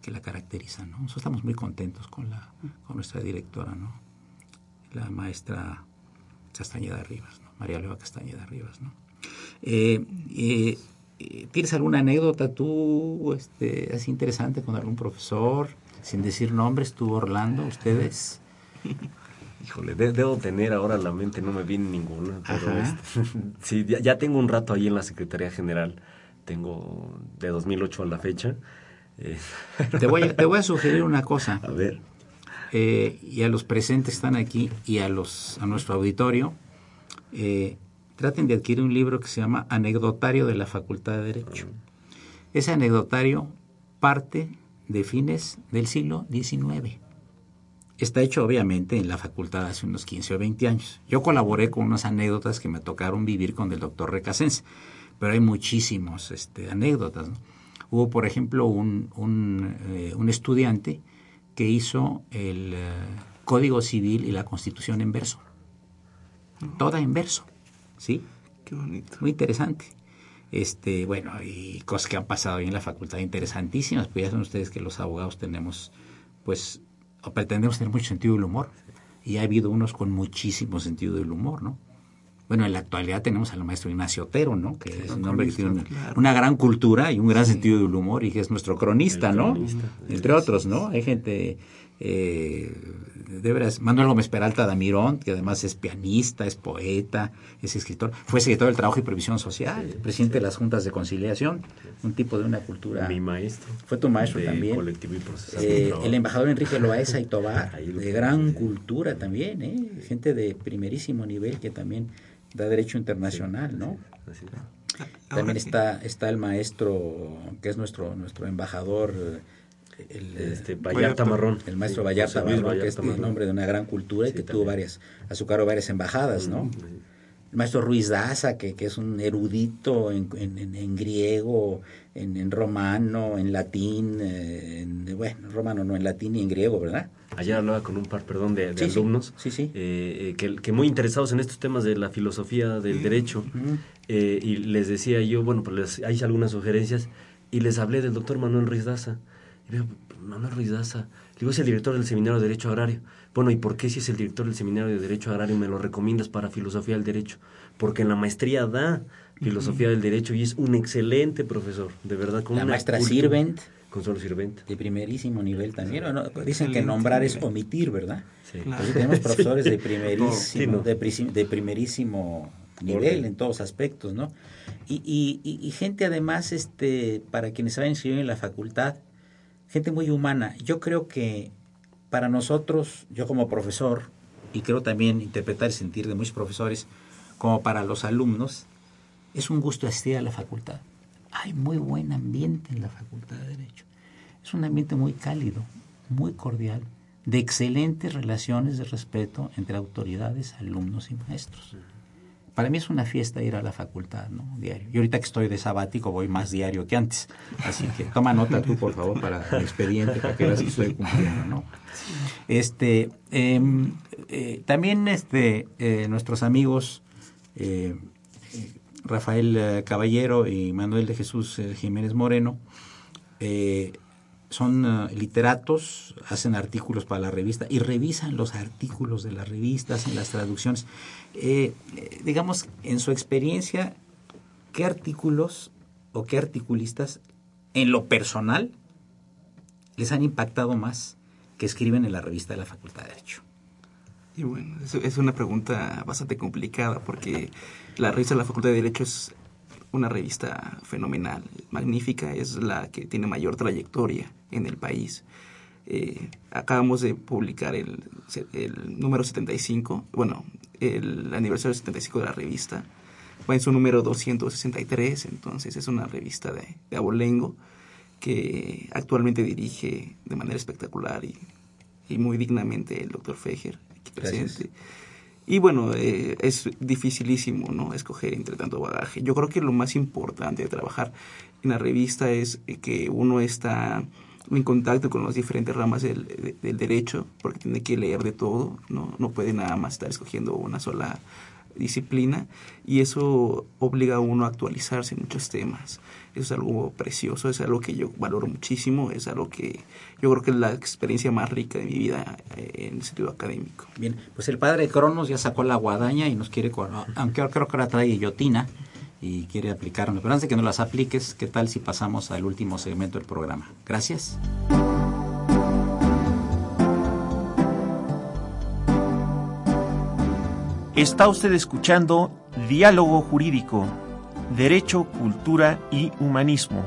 que la caracteriza, ¿no? Nosotros estamos muy contentos con, la, con nuestra directora, ¿no? La maestra Castañeda Rivas. María Leva Castañeda Rivas, ¿no? Eh, eh, ¿Tienes alguna anécdota tú, este, así interesante con algún profesor? Sin decir nombres, tú, Orlando, ustedes. Híjole, debo tener ahora la mente, no me viene ninguna. Pero este, sí, ya, tengo un rato ahí en la Secretaría General. Tengo de 2008 a la fecha. Eh, te, voy a, te voy a sugerir una cosa. A ver. Eh, y a los presentes están aquí y a, los, a nuestro auditorio. Eh, traten de adquirir un libro que se llama Anecdotario de la Facultad de Derecho. Ese anecdotario parte de fines del siglo XIX. Está hecho obviamente en la facultad hace unos 15 o 20 años. Yo colaboré con unas anécdotas que me tocaron vivir con el doctor Recasense, pero hay muchísimos este, anécdotas. Hubo, por ejemplo, eh, un, estudiante que hizo el uh, Código Civil y la Constitución en verso. Toda en verso. ¿Sí? Qué bonito. Muy interesante. Este, bueno, y cosas que han pasado ahí en la facultad interesantísimas, pues ya son ustedes que los abogados tenemos, pues, o pretendemos tener mucho sentido del humor. Y ha habido unos con muchísimo sentido del humor, ¿no? Bueno, en la actualidad tenemos al maestro Ignacio Otero, ¿no? Que es un hombre que tiene una, claro. una gran cultura y un gran sentido del humor y que es nuestro cronista, ¿no? Entre otros, ¿no? Hay gente, eh, de veras, Manuel Gómez Peralta Damirón, que además es pianista, es poeta, es escritor, fue secretario del Trabajo y Previsión Social, presidente de las juntas de conciliación, un tipo de una cultura. Mi maestro. Fue tu maestro de también. colectivo y procesal. Eh, el embajador Enrique Loaesa y Tobar, de gran sí. cultura también, ¿eh? gente de primerísimo nivel que también da derecho internacional, ¿no? Así es. También está está el maestro que es nuestro nuestro embajador, eh, el, Este, Vallarta Marrón. el maestro Sí, Vallarta Marrón, que es Vallarta un Marrón. hombre de una gran cultura y Sí, que tuvo varias, a su cargo varias embajadas, ¿no? Mm, El maestro Ruiz Daza, que, que es un erudito en, en- en- griego, en, en romano, en latín, eh, en, bueno, en romano no, en latín y en griego, ¿verdad? Ayer hablaba con un par, perdón, de, de Sí, sí. alumnos Sí, sí. eh, eh, que, que muy interesados en estos temas de la filosofía del derecho. eh, y les decía yo, bueno, pues les, hay algunas sugerencias y les hablé del doctor Manuel Ruiz Daza. Digo, Manuel Ruiz Daza, digo, es el director del Seminario de Derecho Agrario. Bueno, ¿y por qué si es el director del Seminario de Derecho Agrario me lo recomiendas para filosofía del derecho? Porque en la maestría da filosofía del derecho y es un excelente profesor, de verdad. Con La una maestra cultura- Sirvent, Consuelo Sirvent. de primerísimo nivel también. Dicen que nombrar es omitir, ¿verdad? Sí. Claro. Pues tenemos profesores de Sí, primerísimo, no. de, primerísimo nivel en todos aspectos, ¿no? Y, y- y- y gente además, este, para quienes se van a inscribir en la facultad, gente muy humana. Yo creo que para nosotros, yo como profesor, y creo también interpretar el sentir de muchos profesores, como para los alumnos, es un gusto asistir a la facultad. Hay muy buen ambiente en la Facultad de Derecho. Es un ambiente muy cálido, muy cordial, de excelentes relaciones de respeto entre autoridades, alumnos y maestros. Para mí es una fiesta ir a la facultad, ¿no? Diario. Y ahorita que estoy de sabático voy más diario que antes. Así que toma nota tú, por favor, para el expediente, para que veas que estoy cumpliendo, ¿no? Este, em, eh, también este, eh, nuestros amigos eh, Rafael Caballero y Manuel de Jesús Jiménez Moreno son literatos, hacen artículos para la revista y revisan los artículos de las revistas, en las traducciones. Eh, digamos, en su experiencia, ¿qué artículos o qué articulistas en lo personal les han impactado más que escriben en la revista de la Facultad de Derecho? Y bueno, es, es una pregunta bastante complicada porque la revista de la Facultad de Derecho es una revista fenomenal, magnífica, es la que tiene mayor trayectoria en el país. Eh, acabamos de publicar el, el número 75, bueno, el aniversario 75 de la revista, va en su número 263, entonces es una revista de, de abolengo que actualmente dirige de manera espectacular y, y muy dignamente el doctor Fejer, aquí Gracias. presente. Y bueno, eh, es dificilísimo ¿no? escoger entre tanto bagaje. Yo creo que lo más importante de trabajar en la revista es que uno está en contacto con las diferentes ramas del, de- del derecho, porque tiene que leer de todo, ¿no? no puede nada más estar escogiendo una sola disciplina y eso obliga a uno a actualizarse en muchos temas. Eso es algo precioso, es algo que yo valoro muchísimo, es algo que yo creo que es la experiencia más rica de mi vida eh, en el sentido académico. Bien, pues el padre Cronos ya sacó la guadaña y nos quiere, aunque creo que ahora trae guillotina y quiere aplicarnos. Pero antes de que no las apliques, ¿qué tal si pasamos al último segmento del programa? Gracias. Está usted escuchando Diálogo Jurídico, Derecho, Cultura y Humanismo.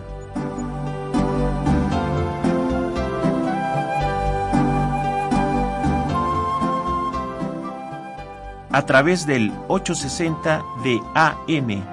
A través del 860 de AM.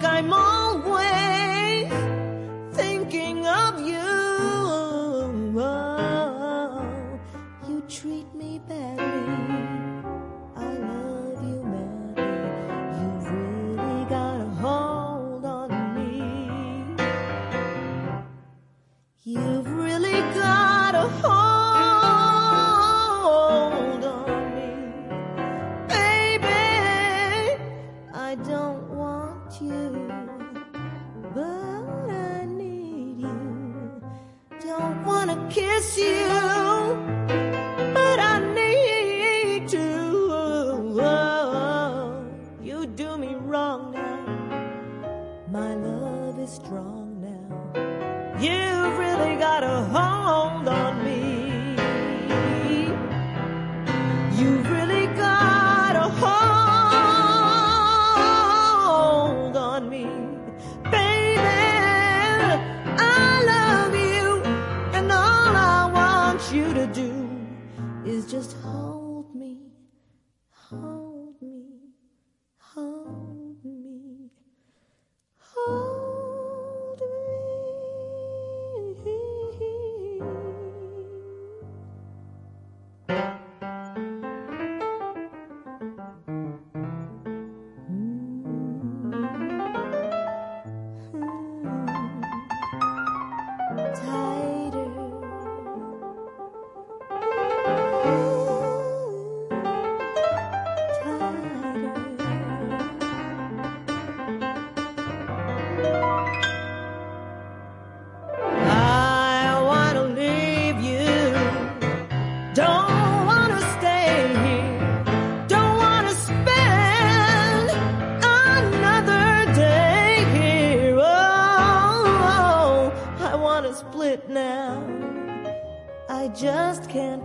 该梦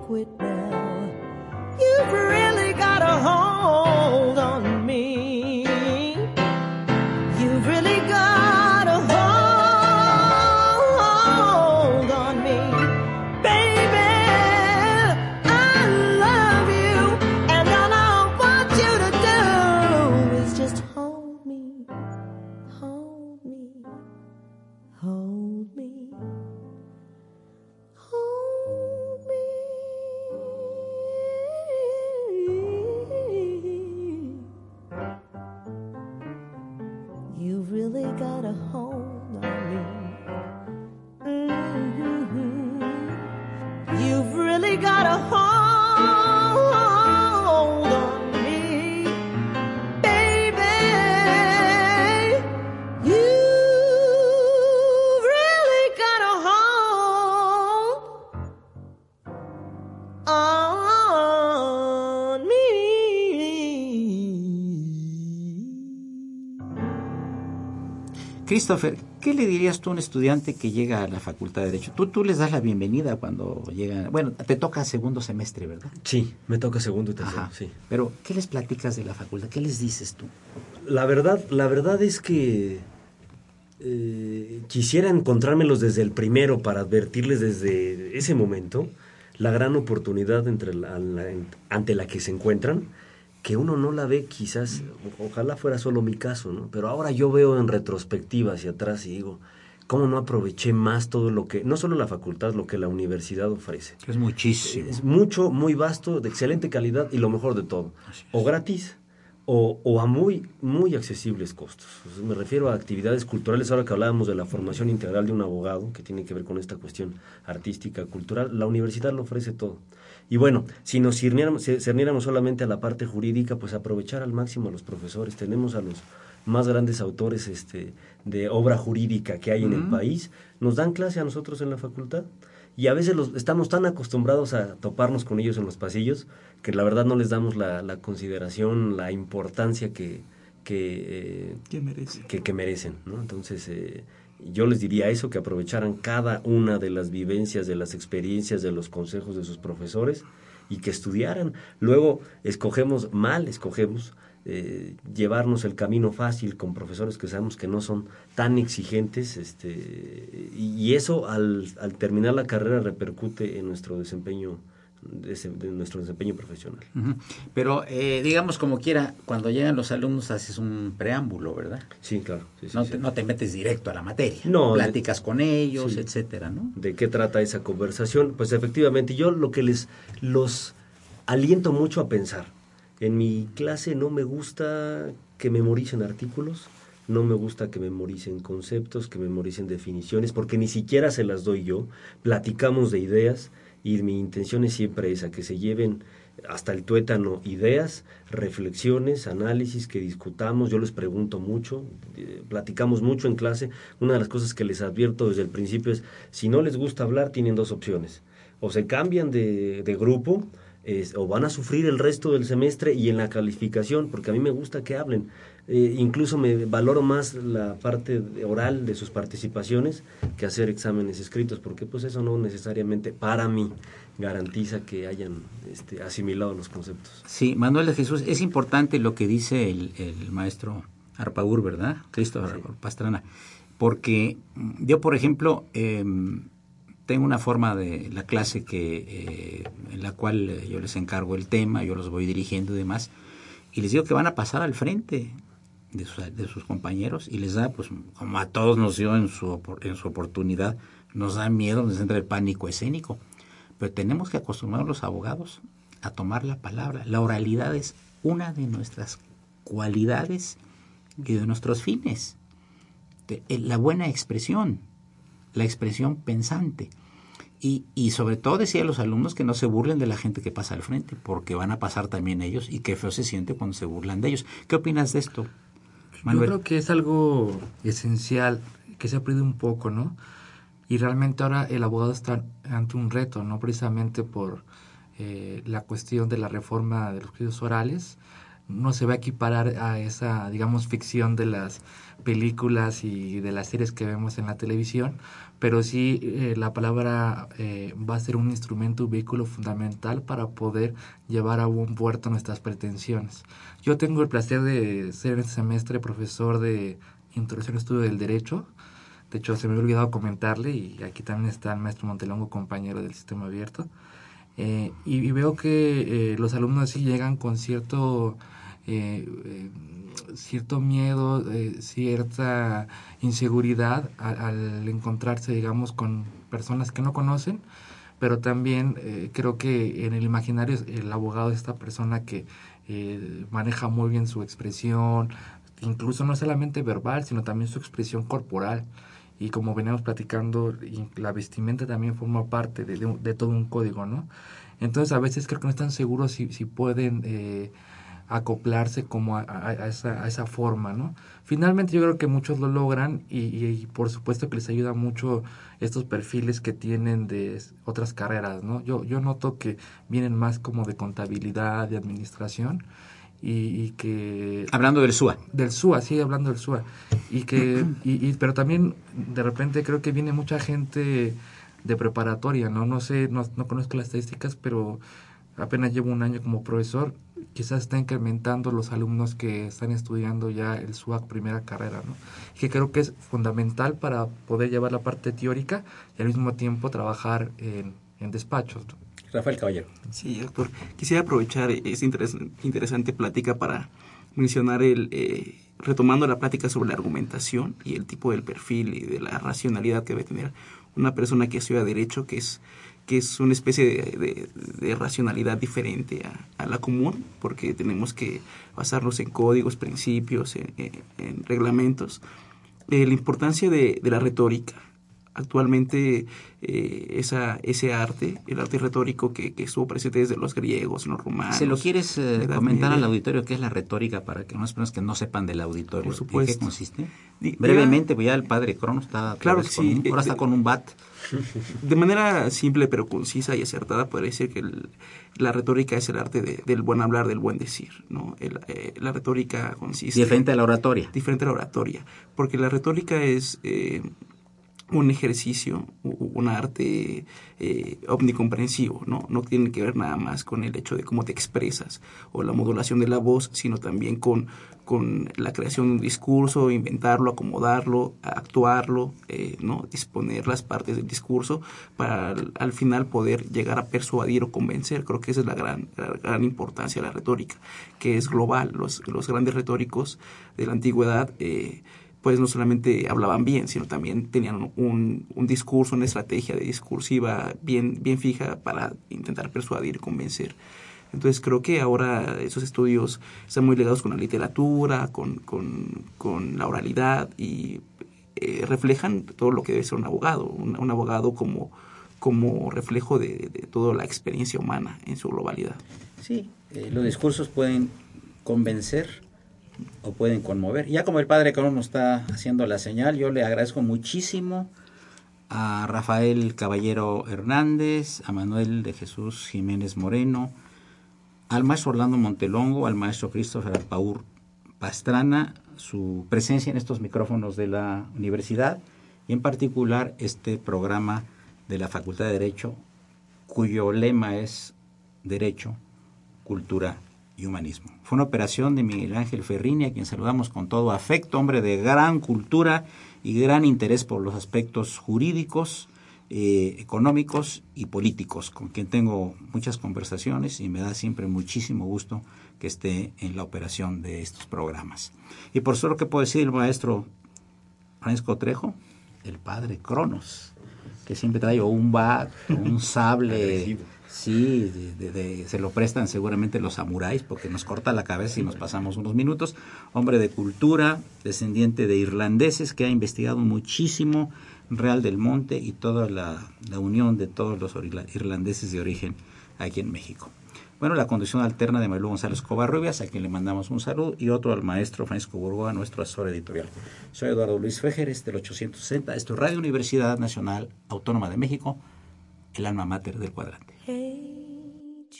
quit Christopher, ¿qué le dirías tú a un estudiante que llega a la Facultad de Derecho? Tú, tú les das la bienvenida cuando llegan. Bueno, te toca segundo semestre, ¿verdad? Sí, me toca segundo y tercero, Ajá. sí. Pero, ¿qué les platicas de la facultad? ¿Qué les dices tú? La verdad, la verdad es que eh, quisiera encontrármelos desde el primero para advertirles desde ese momento la gran oportunidad entre la- la- ante la que se encuentran, que uno no la ve quizás, ojalá fuera solo mi caso, ¿no? Pero ahora yo veo en retrospectiva hacia atrás y digo, ¿cómo no aproveché más todo lo que, no solo la facultad, lo que la universidad ofrece? Es muchísimo. Es mucho, muy vasto, de excelente calidad y lo mejor de todo. O gratis o, o a muy, muy accesibles costos. O sea, me refiero a actividades culturales. Ahora que hablábamos de la formación integral de un abogado, que tiene que ver con esta cuestión artística, cultural, la universidad lo ofrece todo. Y bueno, si nos cerniéramos, ce- cerniéramos solamente a la parte jurídica, pues aprovechar al máximo a los profesores. Tenemos a los más grandes autores este, de obra jurídica que hay en el país. Nos dan clase a nosotros en la facultad y a veces los, estamos tan acostumbrados a toparnos con ellos en los pasillos que la verdad no les damos la, la consideración, la importancia que, que, eh, ¿Qué merece? que, que merecen. ¿no? Entonces, eh, yo les diría eso, que aprovecharan cada una de las vivencias, de las experiencias, de los consejos de sus profesores y que estudiaran. Luego, escogemos mal, escogemos eh, llevarnos el camino fácil con profesores que sabemos que no son tan exigentes este, y, eso al, al terminar la carrera repercute en nuestro desempeño de, nuestro desempeño profesional. Pero, eh, digamos, como quiera, cuando llegan los alumnos haces un preámbulo, ¿verdad? Sí, claro. sí, sí, no, sí. Te, no te metes directo a la materia. No, Platicas con ellos, etcétera, ¿no? ¿De qué trata esa conversación? Pues efectivamente, yo lo que les los aliento mucho a pensar. En mi clase no me gusta que memoricen artículos, no me gusta que memoricen conceptos, que memoricen definiciones, porque ni siquiera se las doy yo. Platicamos de ideas y mi intención es siempre esa, que se lleven hasta el tuétano ideas, reflexiones, análisis que discutamos, yo les pregunto mucho, eh, platicamos mucho en clase, una de las cosas que les advierto desde el principio es, si no les gusta hablar, tienen dos opciones, o se cambian de, de grupo, o van a sufrir el resto del semestre y en la calificación, porque a mí me gusta que hablen. Eh, incluso me valoro más la parte oral de sus participaciones que hacer exámenes escritos, porque pues eso no necesariamente para mí garantiza que hayan este, asimilado los conceptos. Sí, Manuel de Jesús, es importante lo que dice el, maestro Arpaur, ¿verdad? Cristo Pastrana, porque yo, por ejemplo, em, tengo una forma de la clase que eh, en la cual eh, yo les encargo el tema, yo los voy dirigiendo y demás, y les digo que van a pasar al frente de sus, de sus compañeros y les da, pues como a todos nos dio en su, en su oportunidad, nos da miedo, nos entra el pánico escénico. Pero tenemos que acostumbrar a los abogados a tomar la palabra. La oralidad es una de nuestras cualidades y de nuestros fines. Eh, la buena expresión, la expresión pensante. Y, y, sobre todo decía a los alumnos que no se burlen de la gente que pasa al frente, porque van a pasar también ellos y qué feo se siente cuando se burlan de ellos. ¿Qué opinas de esto? Yo creo que es algo esencial, que se ha perdido un poco, ¿no? Y realmente ahora el abogado está ante un reto, no precisamente por eh, la cuestión de la reforma de los juicios orales, no se va a equiparar a esa, digamos, ficción de las películas y de las series que vemos en la televisión, pero sí eh, la palabra eh, va a ser un instrumento, un vehículo fundamental para poder llevar a buen puerto nuestras pretensiones. Yo tengo el placer de ser en este semestre profesor de Introducción al Estudio del Derecho. De hecho, se me había olvidado comentarle, y aquí también está el maestro Montelongo, compañero del sistema abierto. Eh, y, veo que los alumnos sí llegan con cierto cierto miedo, eh, cierta inseguridad al, encontrarse, digamos, con personas que no conocen, pero también eh, creo que en el imaginario el abogado es esta persona que eh, maneja muy bien su expresión, incluso no solamente verbal, sino también su expresión corporal. Y como veníamos platicando, la vestimenta también forma parte de, de, todo un código, ¿no? Entonces a veces creo que no están seguros si, si pueden acoplarse como a, esa, a, esa, forma, ¿no? Finalmente yo creo que muchos lo logran y, y, por supuesto que les ayuda mucho estos perfiles que tienen de otras carreras, ¿no? Yo, yo noto que vienen más como de contabilidad, de administración y, que... Hablando del SUA. Del SUA, sí, hablando del SUA. Y que, y, pero también de repente creo que viene mucha gente de preparatoria, ¿no? No sé, no, no conozco las estadísticas, pero apenas llevo un año como profesor, quizás está incrementando los alumnos que están estudiando ya el SUAC primera carrera, ¿no? Que creo que es fundamental para poder llevar la parte teórica y al mismo tiempo trabajar en, en despachos. Rafael Caballero. Sí, doctor. Quisiera aprovechar esta interesante plática para mencionar el... Eh, retomando la plática sobre la argumentación y el tipo del perfil y de la racionalidad que debe tener una persona que estudia derecho, que es que es una especie de, racionalidad diferente a, la común, porque tenemos que basarnos en códigos, principios, en, reglamentos. Eh, la importancia de, la retórica. Actualmente eh, esa, ese arte, el arte retórico que, estuvo presente desde los griegos, los romanos. ¿Se lo quieres eh, comentar al auditorio qué es la retórica para que unas personas que no sepan del auditorio? Por supuesto. ¿En qué consiste? Brevemente, pues ya el padre Crono está, claro que sí. ahora está con un bat. De manera simple pero concisa y acertada, podría decir que la retórica es el arte del buen hablar, del buen decir. ¿no? Eh, la retórica consiste... Diferente a la oratoria. Diferente a la oratoria, porque la retórica es... Un ejercicio, un arte eh, omnicomprensivo, ¿no? No tiene que ver nada más con el hecho de cómo te expresas o la modulación de la voz, sino también con, con la creación de un discurso, inventarlo, acomodarlo, actuarlo, eh, ¿no? Disponer las partes del discurso para al, final poder llegar a persuadir o convencer. Creo que esa es la gran, gran importancia de la retórica, que es global. Los, los grandes retóricos de la antigüedad eh, pues no solamente hablaban bien, sino también tenían un, un discurso, una estrategia de discursiva bien, bien fija para intentar persuadir, convencer. Entonces creo que ahora esos estudios están muy ligados con la literatura, con, con, con la oralidad y eh, reflejan todo lo que debe ser un abogado, un, abogado como, como reflejo de, de, toda la experiencia humana en su globalidad. Sí, eh, los discursos pueden convencer o pueden conmover. Ya como el padre Crono nos está haciendo la señal, yo le agradezco muchísimo a Rafael Caballero Hernández, a Manuel de Jesús Jiménez Moreno, al maestro Orlando Montelongo, al maestro Christopher Paur Pastrana, su presencia en estos micrófonos de la universidad y en particular este programa de la Facultad de Derecho, cuyo lema es Derecho, Cultura Humanismo. Fue una operación de Miguel Ángel Ferrini, a quien saludamos con todo afecto, hombre de gran cultura y gran interés por los aspectos jurídicos, eh, económicos y políticos, con quien tengo muchas conversaciones y me da siempre muchísimo gusto que esté en la operación de estos programas. Y por solo que puedo decir el maestro Francisco Trejo, el padre Cronos, que siempre trae un bat, un sable, sí, se lo prestan seguramente los samuráis porque nos corta la cabeza y nos pasamos unos minutos. Hombre de cultura, descendiente de irlandeses que ha investigado muchísimo Real del Monte y toda la, la unión de todos los irlandeses de origen aquí en México. Bueno, la conducción alterna de Manuel González Covarrubias, a quien le mandamos un saludo, y otro al maestro Francisco Burgoa, nuestro asesor editorial. Soy Eduardo Luis Féjeres, del 860. Esto es Radio Universidad Nacional Autónoma de México, el alma mater del cuadrante.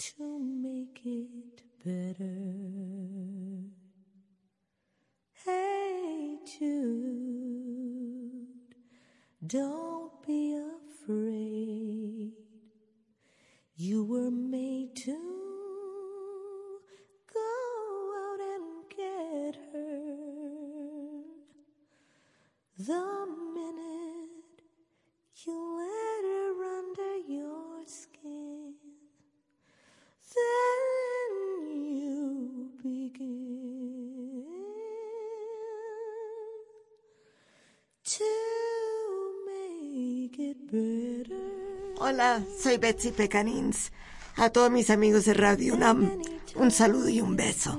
to make it better. Hey Jude, don't be afraid. You were made to go out and get her. The minute you let Hola, soy Betsy Pecanins. A todos mis amigos de Radio UNAM, un saludo y un beso.